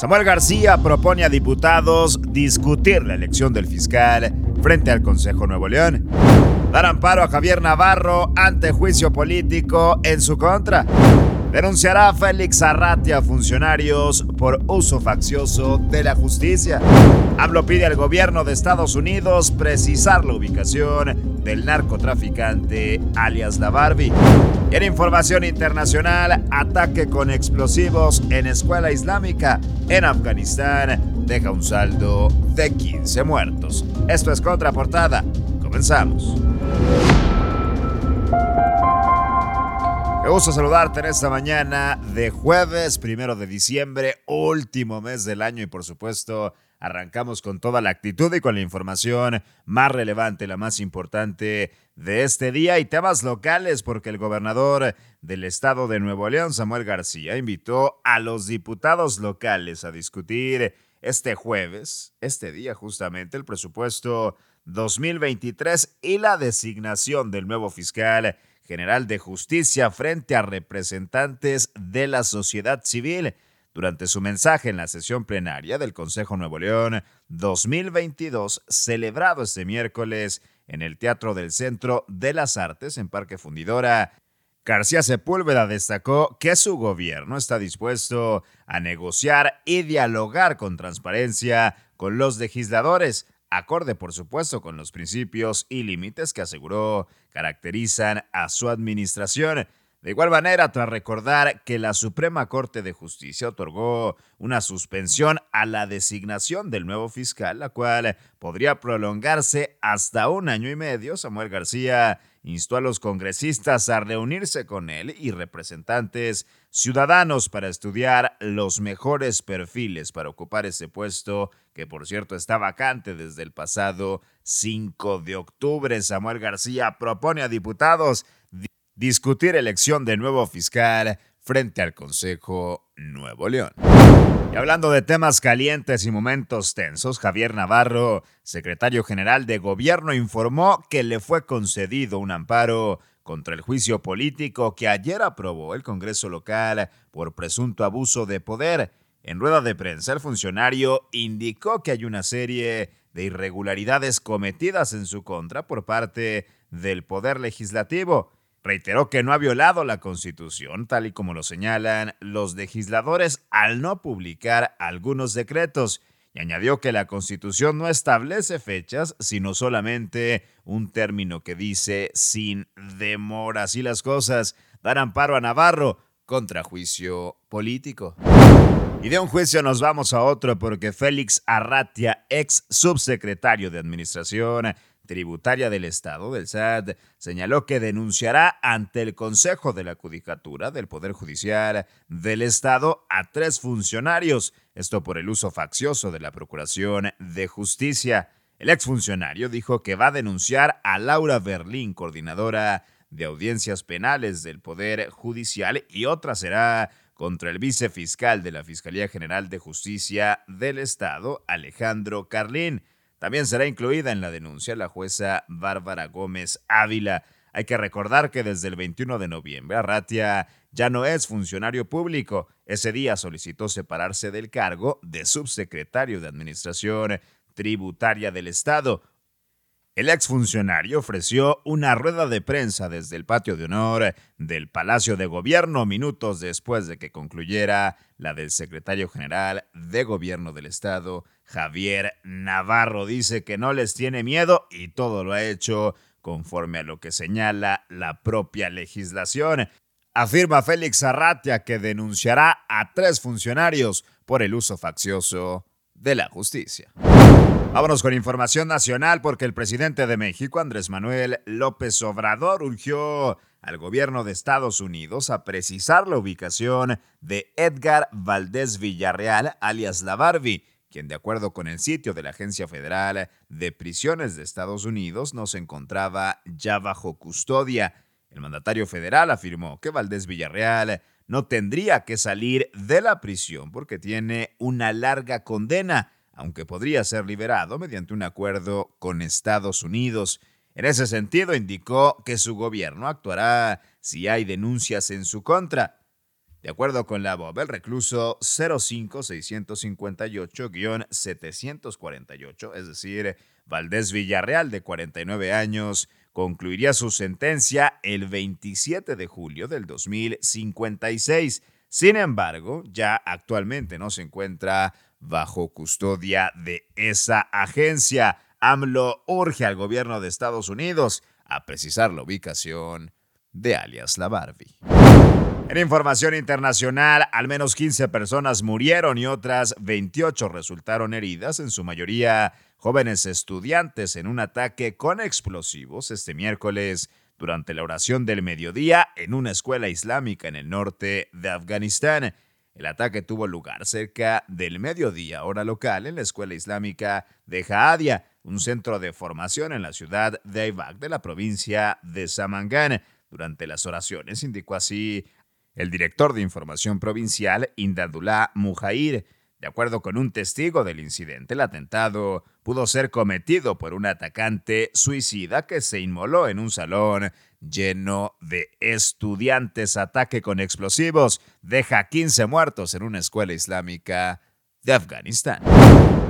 Samuel García propone a diputados discutir la elección del fiscal frente al Consejo Nuevo León. Dar amparo a Javier Navarro ante juicio político en su contra. Denunciará a Félix Arratia a funcionarios por uso faccioso de la justicia. AMLO pide al gobierno de Estados Unidos precisar la ubicación del narcotraficante alias La Barbie. En información internacional, ataque con explosivos en escuela islámica en Afganistán deja un saldo de 15 muertos. Esto es Contraportada. Comenzamos. Me gusta saludarte en esta mañana de jueves, primero de diciembre, último mes del año y por supuesto arrancamos con toda la actitud y con la información más relevante, la más importante de este día y temas locales porque el gobernador del estado de Nuevo León, Samuel García, invitó a los diputados locales a discutir este jueves, este día justamente, el presupuesto 2023 y la designación del nuevo fiscal General de Justicia frente a representantes de la sociedad civil durante su mensaje en la sesión plenaria del Consejo Nuevo León 2022, celebrado este miércoles en el Teatro del Centro de las Artes en Parque Fundidora. García Sepúlveda destacó que su gobierno está dispuesto a negociar y dialogar con transparencia con los legisladores, acorde por supuesto con los principios y límites que aseguró caracterizan a su administración. De igual manera, tras recordar que la Suprema Corte de Justicia otorgó una suspensión a la designación del nuevo fiscal, la cual podría prolongarse hasta un año y medio, Samuel García instó a los congresistas a reunirse con él y representantes ciudadanos para estudiar los mejores perfiles para ocupar ese puesto, que por cierto está vacante desde el pasado 5 de octubre. Samuel García propone a diputados discutir elección de nuevo fiscal frente al Consejo Nuevo León. Y hablando de temas calientes y momentos tensos, Javier Navarro, secretario general de Gobierno, informó que le fue concedido un amparo contra el juicio político que ayer aprobó el Congreso local por presunto abuso de poder. En rueda de prensa, el funcionario indicó que hay una serie de irregularidades cometidas en su contra por parte del Poder Legislativo reiteró que no ha violado la Constitución, tal y como lo señalan los legisladores al no publicar algunos decretos, y añadió que la Constitución no establece fechas, sino solamente un término que dice sin demora. Así las cosas, dar amparo a Navarro contra juicio político. Y de un juicio nos vamos a otro porque Félix Arratia, ex subsecretario de Administración, Tributaria del Estado, del SAT, señaló que denunciará ante el Consejo de la Judicatura del Poder Judicial del Estado a tres funcionarios, esto por el uso faccioso de la Procuración de Justicia. El exfuncionario dijo que va a denunciar a Laura Berlín, coordinadora de audiencias penales del Poder Judicial, y otra será contra el vicefiscal de la Fiscalía General de Justicia del Estado, Alejandro Carlín. También será incluida en la denuncia la jueza Bárbara Gómez Ávila. Hay que recordar que desde el 21 de noviembre Arratia ya no es funcionario público. Ese día solicitó separarse del cargo de subsecretario de Administración Tributaria del Estado. El exfuncionario ofreció una rueda de prensa desde el patio de honor del Palacio de Gobierno minutos después de que concluyera la del secretario general de Gobierno del Estado, Javier Navarro. Dice que no les tiene miedo y todo lo ha hecho conforme a lo que señala la propia legislación. Afirma Félix Arratia que denunciará a tres funcionarios por el uso faccioso de la justicia. Vámonos con información nacional porque el presidente de México, Andrés Manuel López Obrador, urgió al gobierno de Estados Unidos a precisar la ubicación de Edgar Valdés Villarreal, alias La Barbie, quien de acuerdo con el sitio de la Agencia Federal de Prisiones de Estados Unidos no se encontraba ya bajo custodia. El mandatario federal afirmó que Valdés Villarreal no tendría que salir de la prisión porque tiene una larga condena aunque podría ser liberado mediante un acuerdo con Estados Unidos. En ese sentido, indicó que su gobierno actuará si hay denuncias en su contra. De acuerdo con la BOB, el recluso 05658-748, es decir, Valdés Villarreal, de 49 años, concluiría su sentencia el 27 de julio del 2056. Sin embargo, ya actualmente no se encuentra bajo custodia de esa agencia. AMLO urge al gobierno de Estados Unidos a precisar la ubicación de alias la Barbie. En información internacional, al menos 15 personas murieron y otras 28 resultaron heridas, en su mayoría jóvenes estudiantes, en un ataque con explosivos este miércoles durante la oración del mediodía en una escuela islámica en el norte de Afganistán. El ataque tuvo lugar cerca del mediodía hora local en la escuela islámica de Jaadia, un centro de formación en la ciudad de Aibak de la provincia de Samangan. Durante las oraciones indicó así el director de información provincial, Indadullah Mujair, de acuerdo con un testigo del incidente, el atentado pudo ser cometido por un atacante suicida que se inmoló en un salón lleno de estudiantes. Ataque con explosivos deja 15 muertos en una escuela islámica de Afganistán.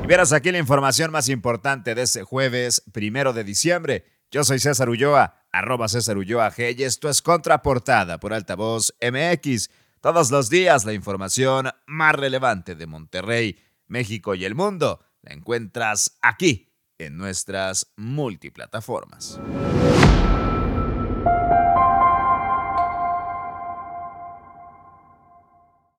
Y verás aquí la información más importante de este jueves primero de diciembre. Yo soy César Ulloa arroba César Ulloa G y esto es Contraportada por Altavoz MX. Todos los días la información más relevante de Monterrey, México y el mundo la encuentras aquí en nuestras multiplataformas.